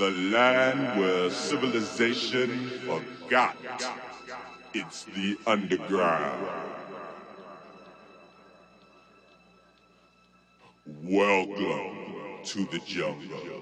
The land where civilization forgot. It's the underground. Welcome to the jungle.